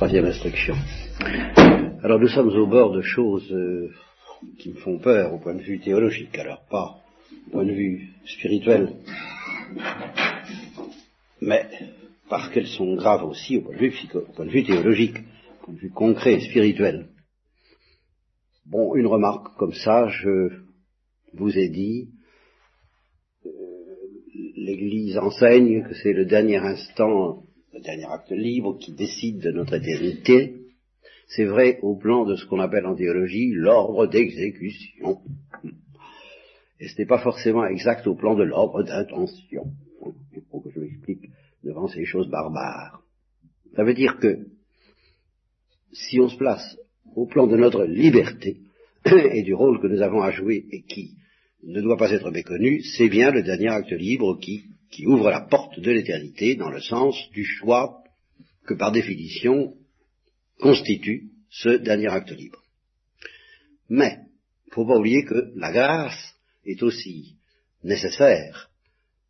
troisième instruction. Alors nous sommes au bord de choses euh, qui me font peur au point de vue théologique, alors pas au point de vue spirituel, mais parce qu'elles sont graves aussi au point de vue, au point de vue théologique, au point de vue concret, spirituel. Bon, une remarque comme ça, je vous ai dit, euh, l'Église enseigne que c'est le dernier instant le dernier acte libre qui décide de notre éternité, c'est vrai au plan de ce qu'on appelle en théologie l'ordre d'exécution. Et ce n'est pas forcément exact au plan de l'ordre d'intention. Il faut que je m'explique devant ces choses barbares. Ça veut dire que si on se place au plan de notre liberté et du rôle que nous avons à jouer et qui ne doit pas être méconnu, c'est bien le dernier acte libre qui qui ouvre la porte de l'éternité dans le sens du choix que par définition constitue ce dernier acte libre. Mais, il ne faut pas oublier que la grâce est aussi nécessaire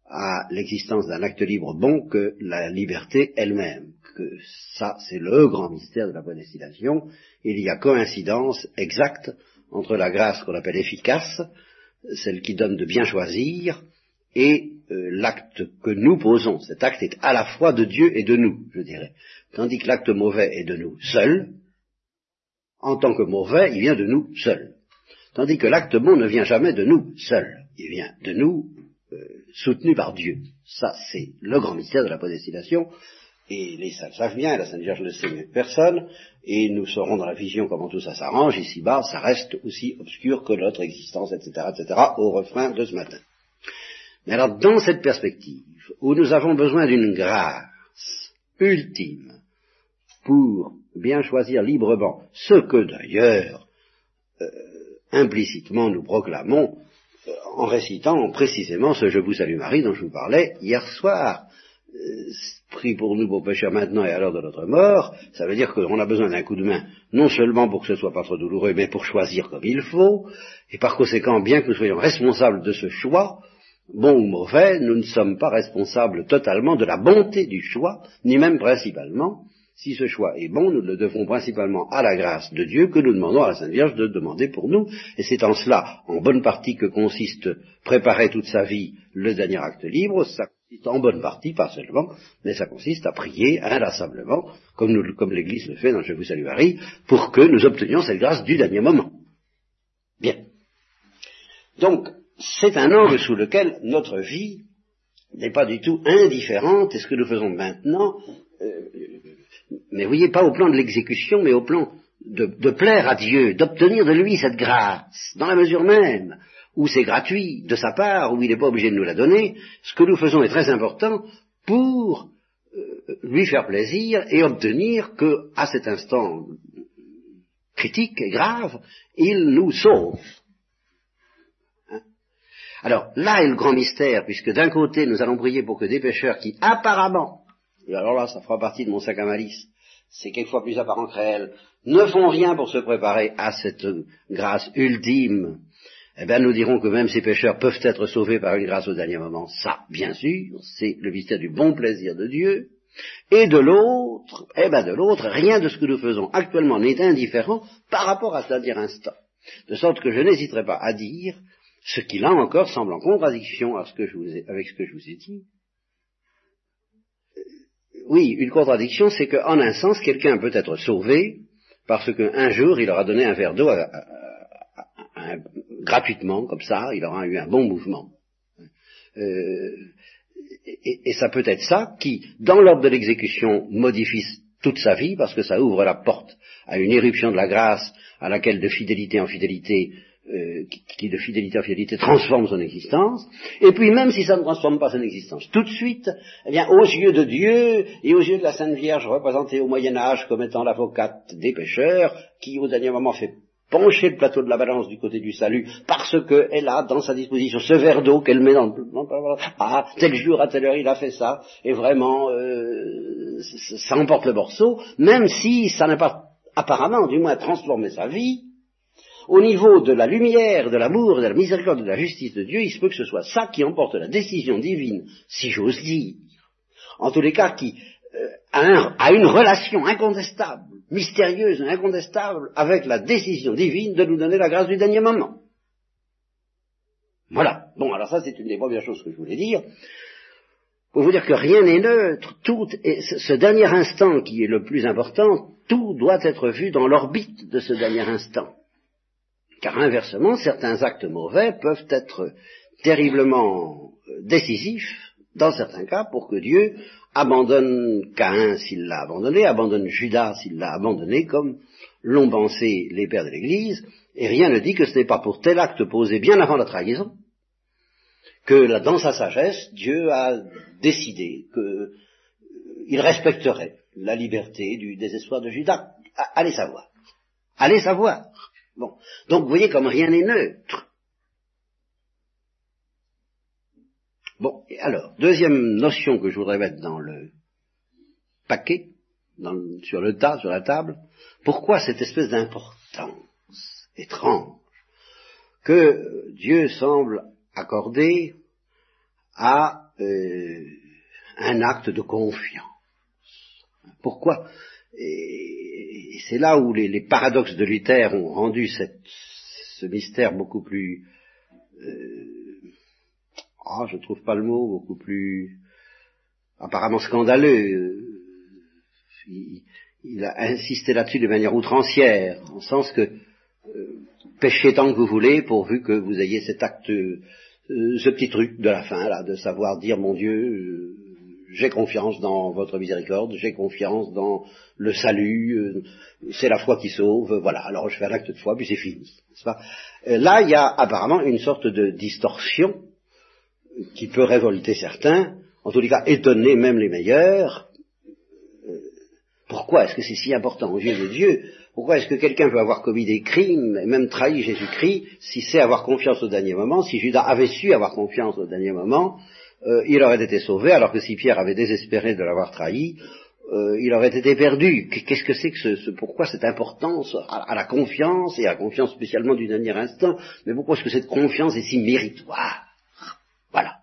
à l'existence d'un acte libre bon que la liberté elle-même, que ça c'est le grand mystère de la prédestination, il y a coïncidence exacte entre la grâce qu'on appelle efficace, celle qui donne de bien choisir, et euh, l'acte que nous posons, cet acte est à la fois de Dieu et de nous, je dirais. Tandis que l'acte mauvais est de nous seuls, en tant que mauvais, il vient de nous seuls. Tandis que l'acte bon ne vient jamais de nous seuls, il vient de nous euh, soutenu par Dieu. Ça, c'est le grand mystère de la prédestination, et les saints savent bien, la Sainte Vierge ne sait mieux personne, et nous saurons dans la vision comment tout ça s'arrange, ici-bas, ça reste aussi obscur que notre existence, etc., etc., au refrain de ce matin. Mais alors, dans cette perspective, où nous avons besoin d'une grâce ultime pour bien choisir librement ce que d'ailleurs euh, implicitement nous proclamons euh, en récitant précisément ce Je vous salue Marie dont je vous parlais hier soir. Euh, prie pour nous pour pécheurs maintenant et à l'heure de notre mort, ça veut dire qu'on a besoin d'un coup de main, non seulement pour que ce soit pas trop douloureux, mais pour choisir comme il faut, et par conséquent, bien que nous soyons responsables de ce choix, bon ou mauvais, nous ne sommes pas responsables totalement de la bonté du choix, ni même principalement. Si ce choix est bon, nous le devons principalement à la grâce de Dieu que nous demandons à la Sainte Vierge de demander pour nous. Et c'est en cela, en bonne partie, que consiste préparer toute sa vie le dernier acte libre. Ça consiste en bonne partie, pas seulement, mais ça consiste à prier inlassablement, comme, comme l'Église le fait dans Je vous salue Marie, pour que nous obtenions cette grâce du dernier moment. Bien. Donc, c'est un angle sous lequel notre vie n'est pas du tout indifférente, et ce que nous faisons maintenant, euh, mais voyez, pas au plan de l'exécution, mais au plan de, plaire à Dieu, d'obtenir de lui cette grâce, dans la mesure même où c'est gratuit de sa part, où il n'est pas obligé de nous la donner, ce que nous faisons est très important pour euh, lui faire plaisir et obtenir que, à cet instant critique et grave, il nous sauve. Alors là est le grand mystère, puisque d'un côté nous allons prier pour que des pécheurs qui apparemment, et alors là ça fera partie de mon sac à malice, c'est quelquefois plus apparent que réel, ne font rien pour se préparer à cette grâce ultime, eh bien nous dirons que même ces pécheurs peuvent être sauvés par une grâce au dernier moment. Ça, bien sûr, c'est le mystère du bon plaisir de Dieu. Et de l'autre, eh bien de l'autre, rien de ce que nous faisons actuellement n'est indifférent par rapport à ce dernier instant. De sorte que je n'hésiterai pas à dire ce qui là encore semble en contradiction avec ce que je vous ai dit. Euh, oui, une contradiction, c'est qu'en un sens, quelqu'un peut être sauvé parce qu'un jour, il aura donné un verre d'eau gratuitement, comme ça, il aura eu un bon mouvement. Euh, et, et, ça peut être ça qui, dans l'ordre de l'exécution, modifie toute sa vie, parce que ça ouvre la porte à une éruption de la grâce à laquelle de fidélité en fidélité euh, qui, de fidélité en fidélité transforme son existence, et puis même si ça ne transforme pas son existence tout de suite, eh bien aux yeux de Dieu et aux yeux de la Sainte Vierge représentée au Moyen Âge comme étant l'avocate des pécheurs, qui au dernier moment fait pencher le plateau de la balance du côté du salut, parce qu'elle a dans sa disposition ce verre d'eau qu'elle met dans le... Ah, tel jour, à telle heure, il a fait ça, et vraiment, euh, ça emporte le morceau, même si ça n'a pas apparemment, du moins, transformé sa vie, au niveau de la lumière, de l'amour, de la miséricorde, de la justice de Dieu, il se peut que ce soit ça qui emporte la décision divine, si j'ose dire. En tous les cas, qui, euh, à, une relation incontestable, mystérieuse incontestable avec la décision divine de nous donner la grâce du dernier moment. Voilà. Bon, alors ça c'est une des premières choses que je voulais dire. Pour vous dire que rien n'est neutre, tout, et ce dernier instant qui est le plus important, tout doit être vu dans l'orbite de ce dernier instant. Car inversement, certains actes mauvais peuvent être terriblement euh, décisifs, dans certains cas, pour que Dieu abandonne Caïn s'il l'a abandonné, abandonne Judas s'il l'a abandonné, comme l'ont pensé les pères de l'Église, et rien ne dit que ce n'est pas pour tel acte posé bien avant la trahison que dans sa sagesse, Dieu a décidé qu'il euh, respecterait la liberté du désespoir de Judas. Allez savoir. Allez savoir. Bon. Donc vous voyez comme rien n'est neutre. Bon, alors, deuxième notion que je voudrais mettre dans le paquet, sur le tas, sur la table, pourquoi cette espèce d'importance étrange que Dieu semble accorder à euh, un acte de confiance? Pourquoi? C'est là où les, paradoxes de Luther ont rendu ce mystère beaucoup plus... Euh, ah, je trouve pas le mot, beaucoup plus apparemment scandaleux. Il, il a insisté là-dessus de manière outrancière, en sens que euh, pêchez tant que vous voulez, pourvu que vous ayez cet acte euh, ce petit truc de la fin, là, de savoir dire, mon Dieu, euh, j'ai confiance dans votre miséricorde, j'ai confiance dans le salut, euh, c'est la foi qui sauve, voilà, alors je fais un acte de foi, puis c'est fini. Pas? Là, il y a apparemment une sorte de distorsion qui peut révolter certains, en tous les cas étonner même les meilleurs. Pourquoi est-ce que c'est si important aux yeux de Dieu? Pourquoi est-ce que quelqu'un peut avoir commis des crimes et même trahi Jésus-Christ si c'est avoir confiance au dernier moment Si Judas avait su avoir confiance au dernier moment, euh, il aurait été sauvé, alors que si Pierre avait désespéré de l'avoir trahi, euh, il aurait été perdu. Qu'est-ce que c'est que ce, pourquoi cette importance à, la confiance et à la confiance spécialement du dernier instant? Mais pourquoi est-ce que cette confiance est si méritoire? Voilà.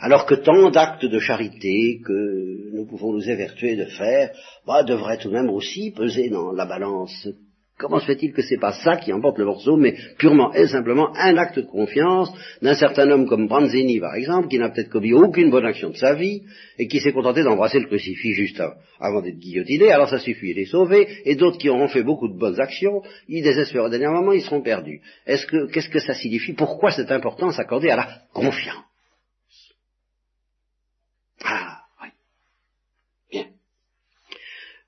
Alors que tant d'actes de charité que nous pouvons nous évertuer de faire, bah, devraient tout de même aussi peser dans la balance. Comment se fait-il que c'est pas ça qui emporte le morceau, mais purement et simplement un acte de confiance d'un certain homme comme Branzini, par exemple, qui n'a peut-être commis aucune bonne action de sa vie, et qui s'est contenté d'embrasser le crucifix juste avant d'être guillotiné, alors ça suffit, il est sauvé, et d'autres qui auront fait beaucoup de bonnes actions, ils désespèrent au dernier moment, ils seront perdus. Est-ce que, qu'est-ce que ça signifie? Pourquoi cette importance accordée à la confiance?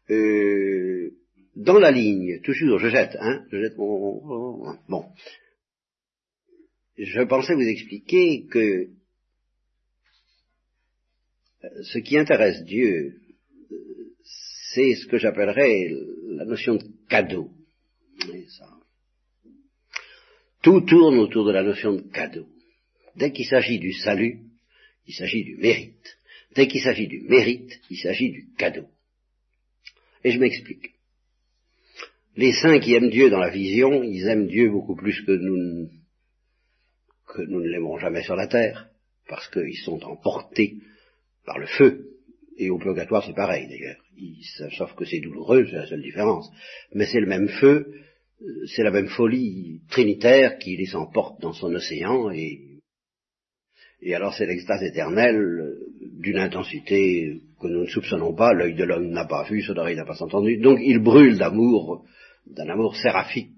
Euh, dans la ligne, toujours, je jette, hein, je jette mon... Bon. Je pensais vous expliquer que ce qui intéresse Dieu, c'est ce que j'appellerais la notion de cadeau. Tout tourne autour de la notion de cadeau. Dès qu'il s'agit du salut, il s'agit du mérite. Dès qu'il s'agit du mérite, il s'agit du cadeau. Et je m'explique. Les saints qui aiment Dieu dans la vision, ils aiment Dieu beaucoup plus que nous, que nous ne l'aimerons jamais sur la terre, parce qu'ils sont emportés par le feu. Et au purgatoire, c'est pareil d'ailleurs. Sauf que c'est douloureux, c'est la seule différence. Mais c'est le même feu, c'est la même folie trinitaire qui les emporte dans son océan et et alors c'est l'extase éternelle d'une intensité que nous ne soupçonnons pas, l'œil de l'homme n'a pas vu, son oreille n'a pas entendu. Donc il brûle d'amour, d'un amour séraphique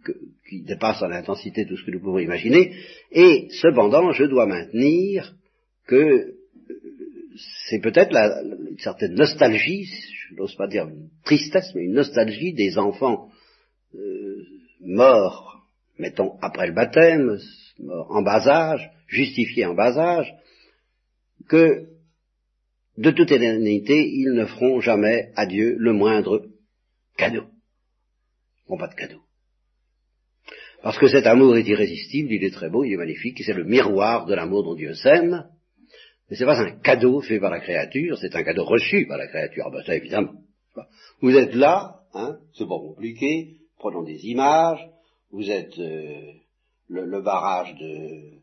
qui dépasse en intensité tout ce que nous pouvons imaginer. Et cependant, je dois maintenir que c'est peut-être une certaine nostalgie, je n'ose pas dire une tristesse, mais une nostalgie des enfants euh, morts, mettons, après le baptême, morts en bas âge, justifiés en bas âge, que de toute éternité, ils ne feront jamais à Dieu le moindre cadeau. Pas de cadeau. Parce que cet amour est irrésistible, il est très beau, il est magnifique, c'est le miroir de l'amour dont Dieu s'aime, mais c'est pas un cadeau fait par la créature, c'est un cadeau reçu par la créature. Ah ben ça évidemment. Vous êtes là, hein, c'est pas compliqué, prenons des images, vous êtes euh, le, barrage de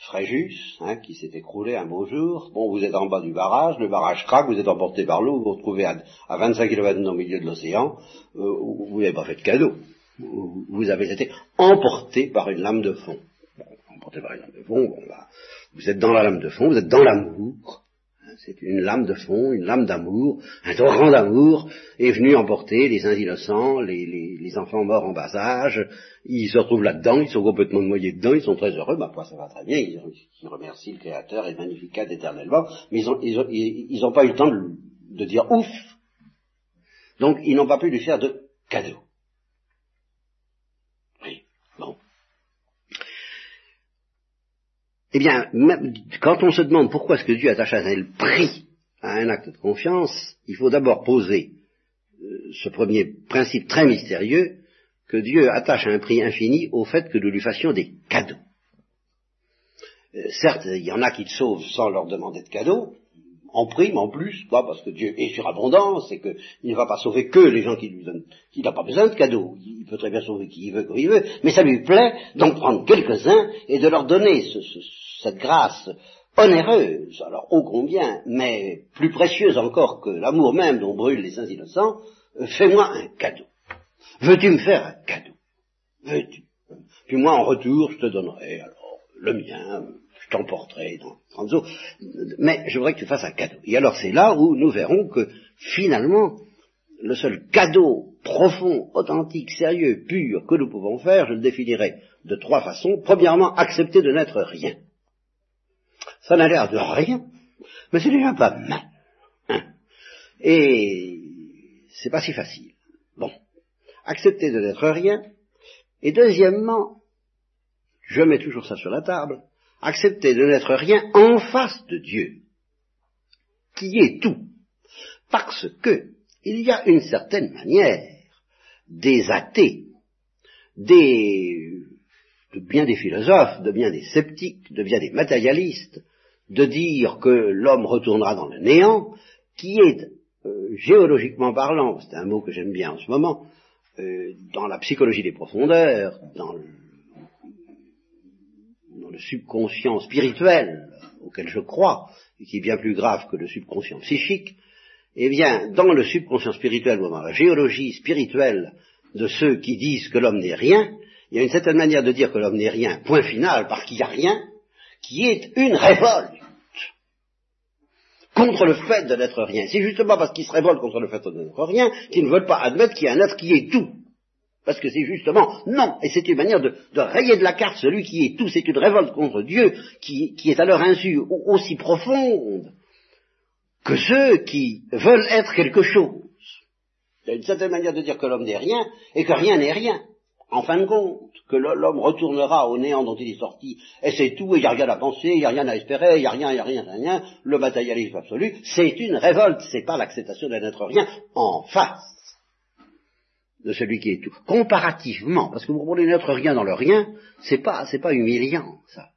Fréjus, hein, qui s'est écroulé un beau jour. Bon, vous êtes en bas du barrage, le barrage craque, vous êtes emporté par l'eau, vous vous retrouvez à, 25 km au milieu de l'océan, euh, vous n'avez pas fait de cadeau. Vous, avez été emporté par une lame de fond. emporté par une lame de fond, bon, bah, vous êtes dans la lame de fond, vous êtes dans l'amour, c'est une lame de fond, une lame d'amour, un torrent d'amour est venu emporter les uns innocents, les, enfants morts en bas âge, ils se retrouvent là-dedans, ils sont complètement noyés dedans, ils sont très heureux, ma foi ça va très bien, ils, remercient le Créateur et Magnificat éternellement, mais ils n'ont pas eu le temps de, de dire ouf. Donc ils n'ont pas pu lui faire de cadeau. Oui, bon. Eh bien, quand on se demande pourquoi est-ce que Dieu attache un tel prix à un acte de confiance, il faut d'abord poser euh, ce premier principe très mystérieux, que Dieu attache un prix infini au fait que nous lui fassions des cadeaux. Euh, certes, il y en a qui le sauvent sans leur demander de cadeaux, en prime, en plus, quoi, parce que Dieu est surabondant, c'est qu'il ne va pas sauver que les gens qui lui donnent, qu'il n'a pas besoin de cadeaux, il peut très bien sauver qui il veut, quand il veut, mais ça lui plaît d'en prendre quelques-uns et de leur donner cette grâce onéreuse, alors ô combien, mais plus précieuse encore que l'amour même dont brûlent les saints innocents, euh, fais-moi un cadeau. Veux-tu me faire un cadeau? Veux-tu? Puis moi, en retour, je te donnerai alors le mien, t'emporterai dans 30 jours, mais je voudrais que tu fasses un cadeau. Et alors c'est là où nous verrons que finalement, le seul cadeau profond, authentique, sérieux, pur que nous pouvons faire, je le définirai de trois façons. Premièrement, accepter de n'être rien. Ça n'a l'air de rien, mais c'est déjà pas mal. Hein. Et c'est pas si facile. Bon, accepter de n'être rien. Et deuxièmement, je mets toujours ça sur la table, accepter de n'être rien en face de Dieu, qui est tout, parce que il y a une certaine manière des athées, des, de bien des philosophes, de bien des sceptiques, de bien des matérialistes, de dire que l'homme retournera dans le néant, qui est, euh, géologiquement parlant, c'est un mot que j'aime bien en ce moment, euh, dans la psychologie des profondeurs, dans subconscient spirituel auquel je crois, et qui est bien plus grave que le subconscient psychique, eh bien, dans le subconscient spirituel ou dans la géologie spirituelle de ceux qui disent que l'homme n'est rien, il y a une certaine manière de dire que l'homme n'est rien, point final, parce qu'il n'y a rien, qui est une révolte contre le fait de n'être rien. C'est justement parce qu'ils se révoltent contre le fait de n'être rien qu'ils ne veulent pas admettre qu'il y a un être qui est tout. Parce que c'est justement, non, et c'est une manière de, rayer de la carte celui qui est tout, c'est une révolte contre Dieu qui, est à leur insu aussi profonde que ceux qui veulent être quelque chose. C'est une certaine manière de dire que l'homme n'est rien et que rien n'est rien. En fin de compte, que l'homme retournera au néant dont il est sorti, et c'est tout, et il n'y a rien à penser, il n'y a rien à espérer, il n'y a rien, il n'y a rien, rien, le matérialisme absolu, c'est une révolte, c'est pas l'acceptation d'un être rien en face de celui qui est tout. Comparativement, parce que vous comprenez n'être rien dans le rien, c'est pas, c'est pas humiliant, ça.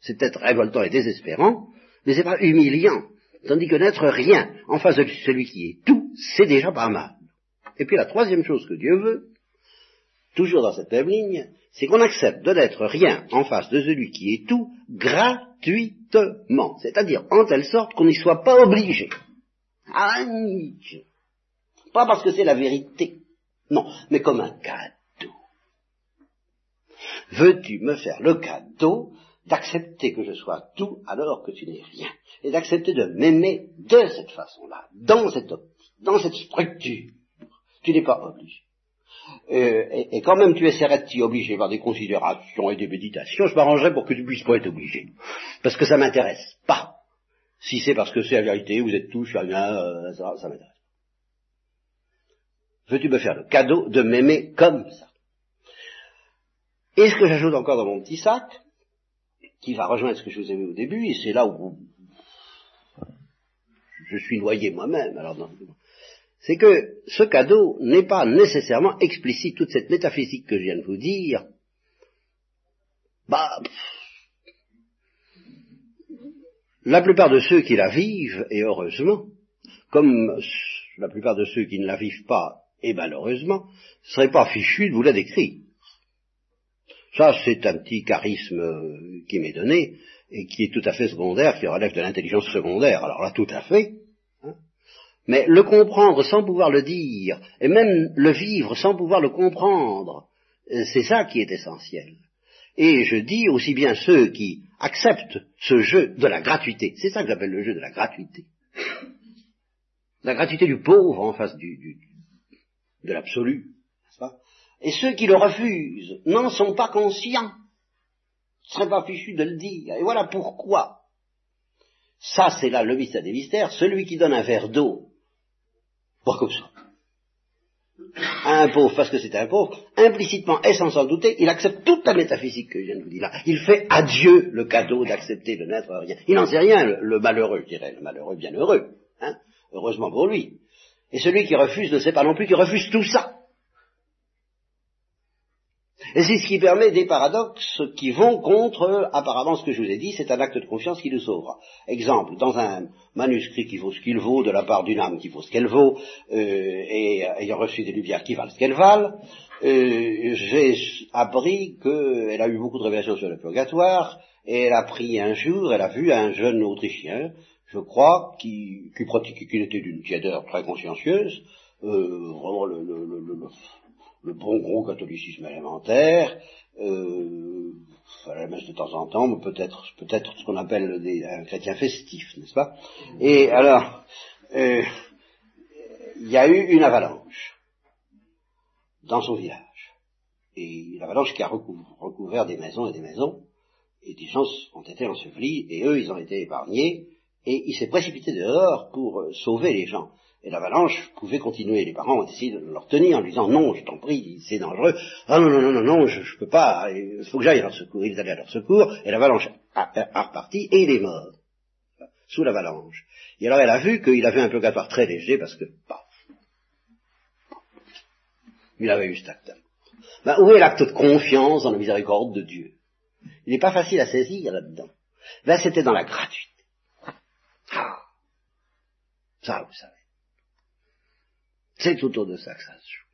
C'est peut-être révoltant et désespérant, mais c'est pas humiliant. Tandis que n'être rien en face de celui qui est tout, c'est déjà pas mal. Et puis la troisième chose que Dieu veut, toujours dans cette même ligne, c'est qu'on accepte de n'être rien en face de celui qui est tout gratuitement. C'est-à-dire en telle sorte qu'on n'y soit pas obligé. Ah, pas parce que c'est la vérité, non, mais comme un cadeau. Veux-tu me faire le cadeau d'accepter que je sois tout alors que tu n'es rien, et d'accepter de m'aimer de cette façon-là, dans cette optique, dans cette structure? Tu n'es pas obligé. Euh, et, quand même tu essaierais de t'y obliger par des considérations et des méditations, je m'arrangerais pour que tu puisses pas être obligé. Parce que ça m'intéresse pas. Si c'est parce que c'est la vérité, vous êtes tous, je suis rien, ça m'intéresse. Veux-tu me faire le cadeau de m'aimer comme ça? Et ce que j'ajoute encore dans mon petit sac, qui va rejoindre ce que je vous ai mis au début, et c'est là où je suis noyé moi-même, alors c'est que ce cadeau n'est pas nécessairement explicite, toute cette métaphysique que je viens de vous dire, bah, la plupart de ceux qui la vivent, et heureusement, comme la plupart de ceux qui ne la vivent pas et malheureusement, ne serait pas fichu de vous la décrire. Ça, c'est un petit charisme euh, qui m'est donné et qui est tout à fait secondaire, qui relève de l'intelligence secondaire. Alors là, tout à fait. Hein. Mais le comprendre sans pouvoir le dire, et même le vivre sans pouvoir le comprendre, euh, c'est ça qui est essentiel. Et je dis aussi bien ceux qui acceptent ce jeu de la gratuité, c'est ça que j'appelle le jeu de la gratuité. La gratuité du pauvre en face du, de l'absolu, n'est-ce pas? Et ceux qui le refusent n'en sont pas conscients, ne seraient pas fichus de le dire. Et voilà pourquoi. Ça, c'est là le mystère des mystères, celui qui donne un verre d'eau, pas comme ça, à un pauvre parce que c'est un pauvre, implicitement et sans s'en douter, il accepte toute la métaphysique que je viens de vous dire là. Il fait à Dieu le cadeau d'accepter de n'être rien. Il n'en sait rien, le, malheureux, je dirais, le malheureux bien heureux, hein, heureusement pour lui. Et celui qui refuse ne sait pas non plus qu'il refuse tout ça. Et c'est ce qui permet des paradoxes qui vont contre, apparemment, ce que je vous ai dit, c'est un acte de confiance qui nous sauvera. Exemple, dans un manuscrit qui vaut ce qu'il vaut, de la part d'une âme qui vaut ce qu'elle vaut, euh, et ayant reçu des lumières qui valent ce qu'elles valent, euh, j'ai appris qu'elle a eu beaucoup de révélations sur le purgatoire, et elle a pris un jour, elle a vu un jeune Autrichien, je crois, qui, pratiquait, était d'une tièdeur très consciencieuse, euh, vraiment le bon gros catholicisme élémentaire, euh, à la messe de temps en temps, mais peut-être peut-être ce qu'on appelle des, un chrétien festif, n'est-ce pas? Et alors, euh, il y a eu une avalanche dans son village. Et l'avalanche qui a recouvert des maisons et des maisons, et des gens ont été ensevelis, et eux, ils ont été épargnés, et il s'est précipité dehors pour euh, sauver les gens. Et l'avalanche pouvait continuer. Les parents ont essayé de leur tenir en lui disant non, je t'en prie, c'est dangereux. Ah non, non, non, non, non, je, ne peux pas, il faut que j'aille à leur secours. Il est allé à leur secours, et l'avalanche a, reparti, et il est mort. Sous l'avalanche. Et alors elle a vu qu'il avait un purgatoire très léger parce que, il avait eu cet acte. Ben, où est l'acte de confiance dans la miséricorde de Dieu? Il n'est pas facile à saisir là-dedans. Ben, c'était dans la gratuité. Ça, vous savez. C'est autour de ça que ça se joue.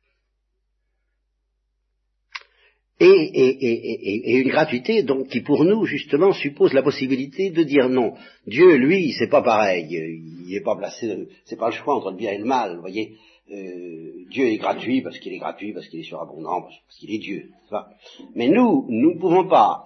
Et, une gratuité donc qui pour nous justement suppose la possibilité de dire non. Dieu lui c'est pas pareil, il n'est pas placé, c'est pas le choix entre le bien et le mal, vous voyez. Euh, Dieu est gratuit parce qu'il est gratuit, parce qu'il est surabondant, parce qu'il est Dieu. Mais nous, nous ne pouvons pas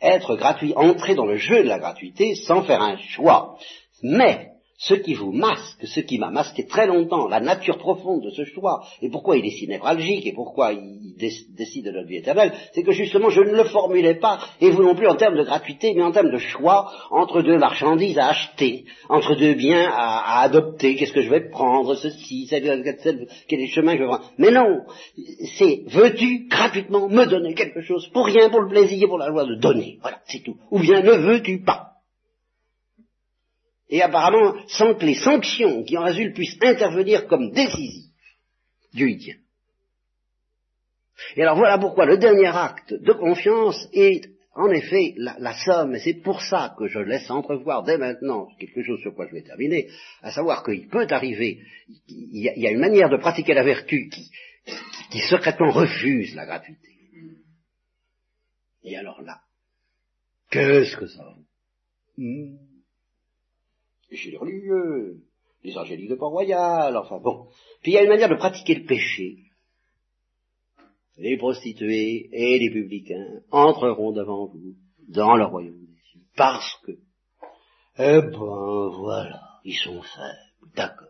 être gratuits, entrer dans le jeu de la gratuité sans faire un choix. Mais ce qui vous masque, ce qui m'a masqué très longtemps, la nature profonde de ce choix, et pourquoi il est si névralgique, et pourquoi il décide de notre vie éternelle, c'est que justement je ne le formulais pas, et vous non plus en termes de gratuité, mais en termes de choix entre deux marchandises à acheter, entre deux biens à, adopter, qu'est-ce que je vais prendre, ceci, quel est le chemin que je vais prendre? Mais non, c'est veux-tu gratuitement me donner quelque chose, pour rien, pour le plaisir, pour la joie de donner, voilà, c'est tout. Ou bien ne veux-tu pas? Et apparemment sans que les sanctions qui en résultent puissent intervenir comme décisives. Dieu y tient. Et alors voilà pourquoi le dernier acte de confiance est en effet la, somme, et c'est pour ça que je laisse entrevoir dès maintenant quelque chose sur quoi je vais terminer, à savoir qu'il peut arriver, il y, a, une manière de pratiquer la vertu qui, qui, secrètement refuse la gratuité. Et alors là, qu'est-ce que ça vaut chez les religieux, les angéliques de Port-Royal, enfin bon. Puis il y a une manière de pratiquer le péché. Les prostituées et les publicains entreront devant vous dans le royaume des cieux. Parce que, eh ben voilà, ils sont faibles, d'accord.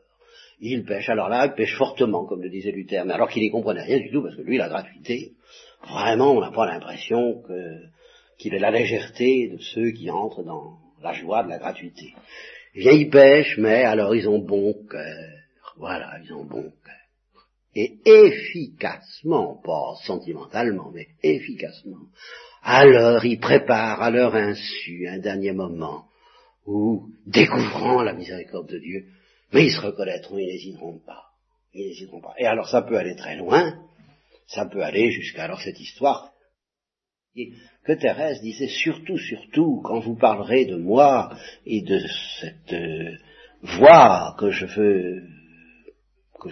Ils pêchent, alors là, ils pêchent fortement, comme le disait Luther, mais alors qu'il n'y comprenait rien du tout, parce que lui, la gratuité, vraiment, on n'a pas l'impression qu'il ait la légèreté de ceux qui entrent dans la joie de la gratuité vieille pêche, mais alors ils ont bon cœur. Voilà, ils ont bon cœur. Et efficacement, pas sentimentalement, mais efficacement, alors ils préparent à leur insu un dernier moment où, découvrant la miséricorde de Dieu, mais ils se reconnaîtront, ils n'hésiteront pas. Ils n'hésiteront pas. Et alors ça peut aller très loin, ça peut aller jusqu'à alors cette histoire que Thérèse disait surtout, surtout, quand vous parlerez de moi et de cette euh, voie que je veux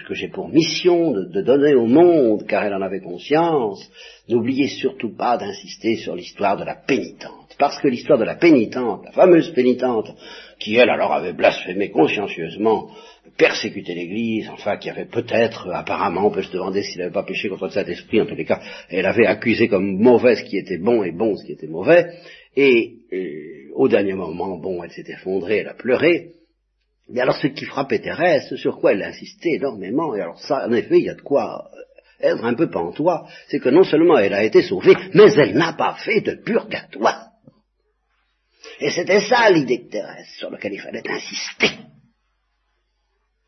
que, j'ai pour mission de, donner au monde, car elle en avait conscience, n'oubliez surtout pas d'insister sur l'histoire de la pénitente. Parce que l'histoire de la pénitente, la fameuse pénitente, qui elle alors avait blasphémé consciencieusement, persécuté l'Église, enfin qui avait peut-être, apparemment, on peut se demander s'il n'avait pas péché contre le Saint-Esprit, en tous les cas, elle avait accusé comme mauvais ce qui était bon et bon ce qui était mauvais, et, et au dernier moment, bon, elle s'est effondrée, elle a pleuré, mais alors ce qui frappait Thérèse, sur quoi elle insistait énormément, et alors ça, en effet, il y a de quoi être un peu pantois, c'est que non seulement elle a été sauvée, mais elle n'a pas fait de purgatoire. Et c'était ça l'idée de Thérèse, sur laquelle il fallait insister.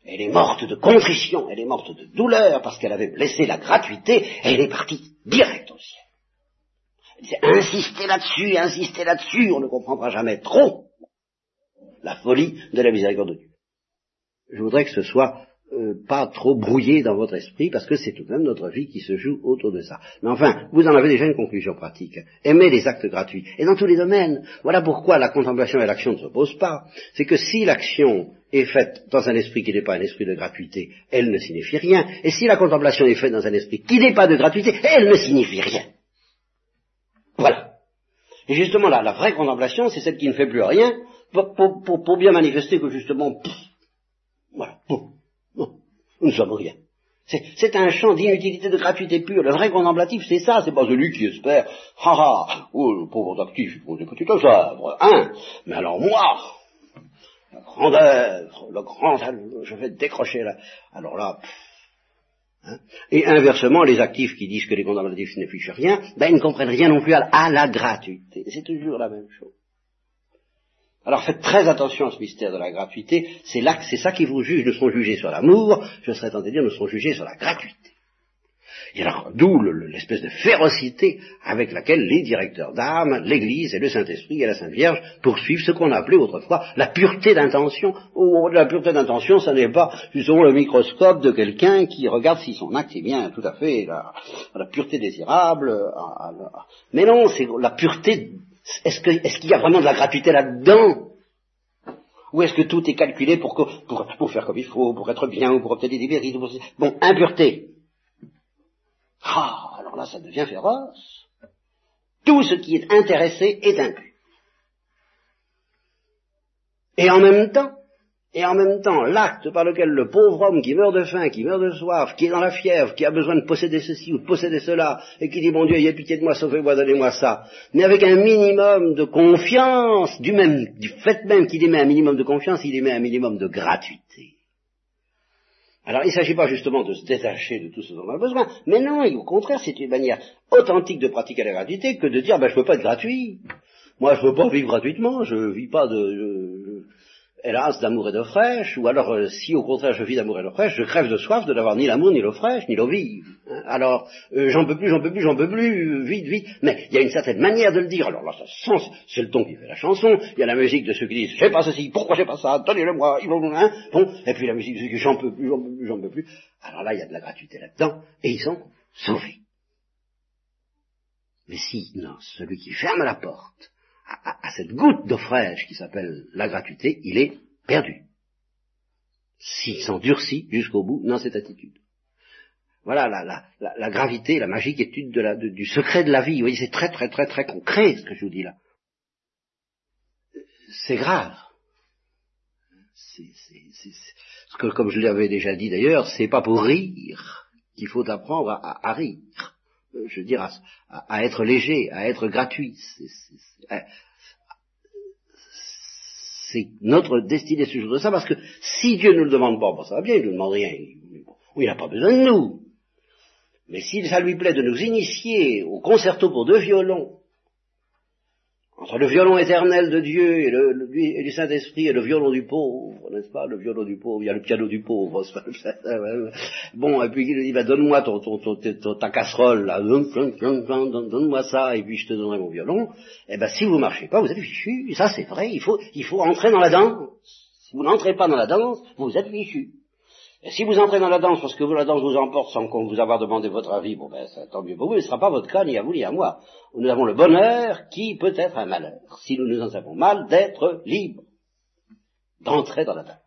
Elle est morte de contrition, elle est morte de douleur, parce qu'elle avait blessé la gratuité, et elle est partie direct au ciel. Elle disait, insistez là-dessus, insistez là-dessus, on ne comprendra jamais trop la folie de la miséricorde de Dieu je voudrais que ce soit euh, pas trop brouillé dans votre esprit, parce que c'est tout de même notre vie qui se joue autour de ça. Mais enfin, vous en avez déjà une conclusion pratique. Aimez les actes gratuits. Et dans tous les domaines. Voilà pourquoi la contemplation et l'action ne s'opposent pas. C'est que si l'action est faite dans un esprit qui n'est pas un esprit de gratuité, elle ne signifie rien. Et si la contemplation est faite dans un esprit qui n'est pas de gratuité, elle ne signifie rien. Voilà. Et justement, là, la vraie contemplation, c'est celle qui ne fait plus rien, pour, bien manifester que justement, voilà. Nous ne sommes rien. C'est un champ d'inutilité, de gratuité pure. Le vrai contemplatif, c'est ça. C'est pas celui qui espère, ha ha, oh, le pauvre actif, il faut des petites œuvres, hein. Mais alors moi, la grande œuvre, le grand, je vais décrocher là. Alors là, hein. Et inversement, les actifs qui disent que les contemplatifs ne fichent rien, ben ils ne comprennent rien non plus à la gratuité. C'est toujours la même chose. Alors faites très attention à ce mystère de la gratuité, c'est là c'est ça qui vous juge, ne sont jugés sur l'amour, je serais tenté de dire, ne sont jugés sur la gratuité. Et alors, d'où l'espèce de férocité avec laquelle les directeurs d'âme, l'Église et le Saint-Esprit et la Sainte Vierge poursuivent ce qu'on appelait autrefois la pureté d'intention. Oh, la pureté d'intention, ce n'est pas justement le microscope de quelqu'un qui regarde si son acte est bien tout à fait la, la pureté désirable. Mais non, c'est la pureté est-ce qu'il y a vraiment de la gratuité là-dedans? Ou est-ce que tout est calculé pour, pour, faire comme il faut, pour être bien, ou pour obtenir des mérites Bon, impureté. Ah, alors là, ça devient féroce. Tout ce qui est intéressé est impur. Et en même temps, et en même temps, l'acte par lequel le pauvre homme qui meurt de faim, qui meurt de soif, qui est dans la fièvre, qui a besoin de posséder ceci ou de posséder cela, et qui dit, mon Dieu, ayez pitié de moi, sauvez-moi, donnez-moi ça, mais avec un minimum de confiance, du même, du fait même qu'il émet un minimum de confiance, il émet un minimum de gratuité. Alors, il ne s'agit pas justement de se détacher de tout ce dont on a besoin, mais non, au contraire, c'est une manière authentique de pratiquer la gratuité que de dire, ben, je ne veux pas être gratuit. Moi, je ne veux pas vivre gratuitement, je ne vis pas de, hélas, d'amour et d'eau fraîche, ou alors euh, si au contraire je vis d'amour et d'eau fraîche, je crève de soif de n'avoir ni l'amour, ni l'eau fraîche, ni l'eau vive. Hein. alors, euh, j'en peux plus, j'en peux plus, j'en peux plus, vite, vite. Mais il y a une certaine manière de le dire. Alors là, ça sent, c'est le ton qui fait la chanson. Il y a la musique de ceux qui disent, j'ai pas ceci, pourquoi j'ai pas ça, donnez-le moi, ils vont, hein, bon. Et puis la musique de ceux qui j'en peux plus, j'en peux plus, j'en peux plus. Alors là, il y a de la gratuité là-dedans, et ils sont sauvés. Mais si, non, celui qui ferme la porte, à, cette goutte d'eau fraîche qui s'appelle la gratuité, il est perdu. S'il s'endurcit jusqu'au bout dans cette attitude. Voilà la, gravité, la magique étude du secret de la vie. Vous voyez, c'est très très très très concret ce que je vous dis là. C'est grave. C'est, que, comme je l'avais déjà dit d'ailleurs, c'est pas pour rire qu'il faut apprendre à, rire. Euh, je veux dire, à, être léger, à être gratuit c'est notre destinée jour de ça, parce que si Dieu ne nous le demande pas, bon, ça va bien, il ne nous demande rien, il n'a pas besoin de nous. Mais si ça lui plaît de nous initier au concerto pour deux violons, entre le violon éternel de Dieu et, le, du Saint-Esprit et le violon du pauvre, n'est-ce pas Le violon du pauvre, il y a le piano du pauvre. bon, et puis il dit, bah, donne-moi ton, ta casserole, là, donne-moi ça, et puis je te donnerai mon violon. Eh ben, si vous marchez pas, vous êtes fichu. Ça, c'est vrai, il faut, il faut entrer dans la danse. Si vous n'entrez pas dans la danse, vous êtes fichu. Si vous entrez dans la danse parce que la danse vous emporte sans qu'on vous avoir demandé votre avis, bon ben ça, tant mieux pour vous, mais ce ne sera pas votre cas, ni à vous, ni à moi. Nous avons le bonheur qui peut être un malheur, si nous nous en savons mal, d'être libres, d'entrer dans la danse.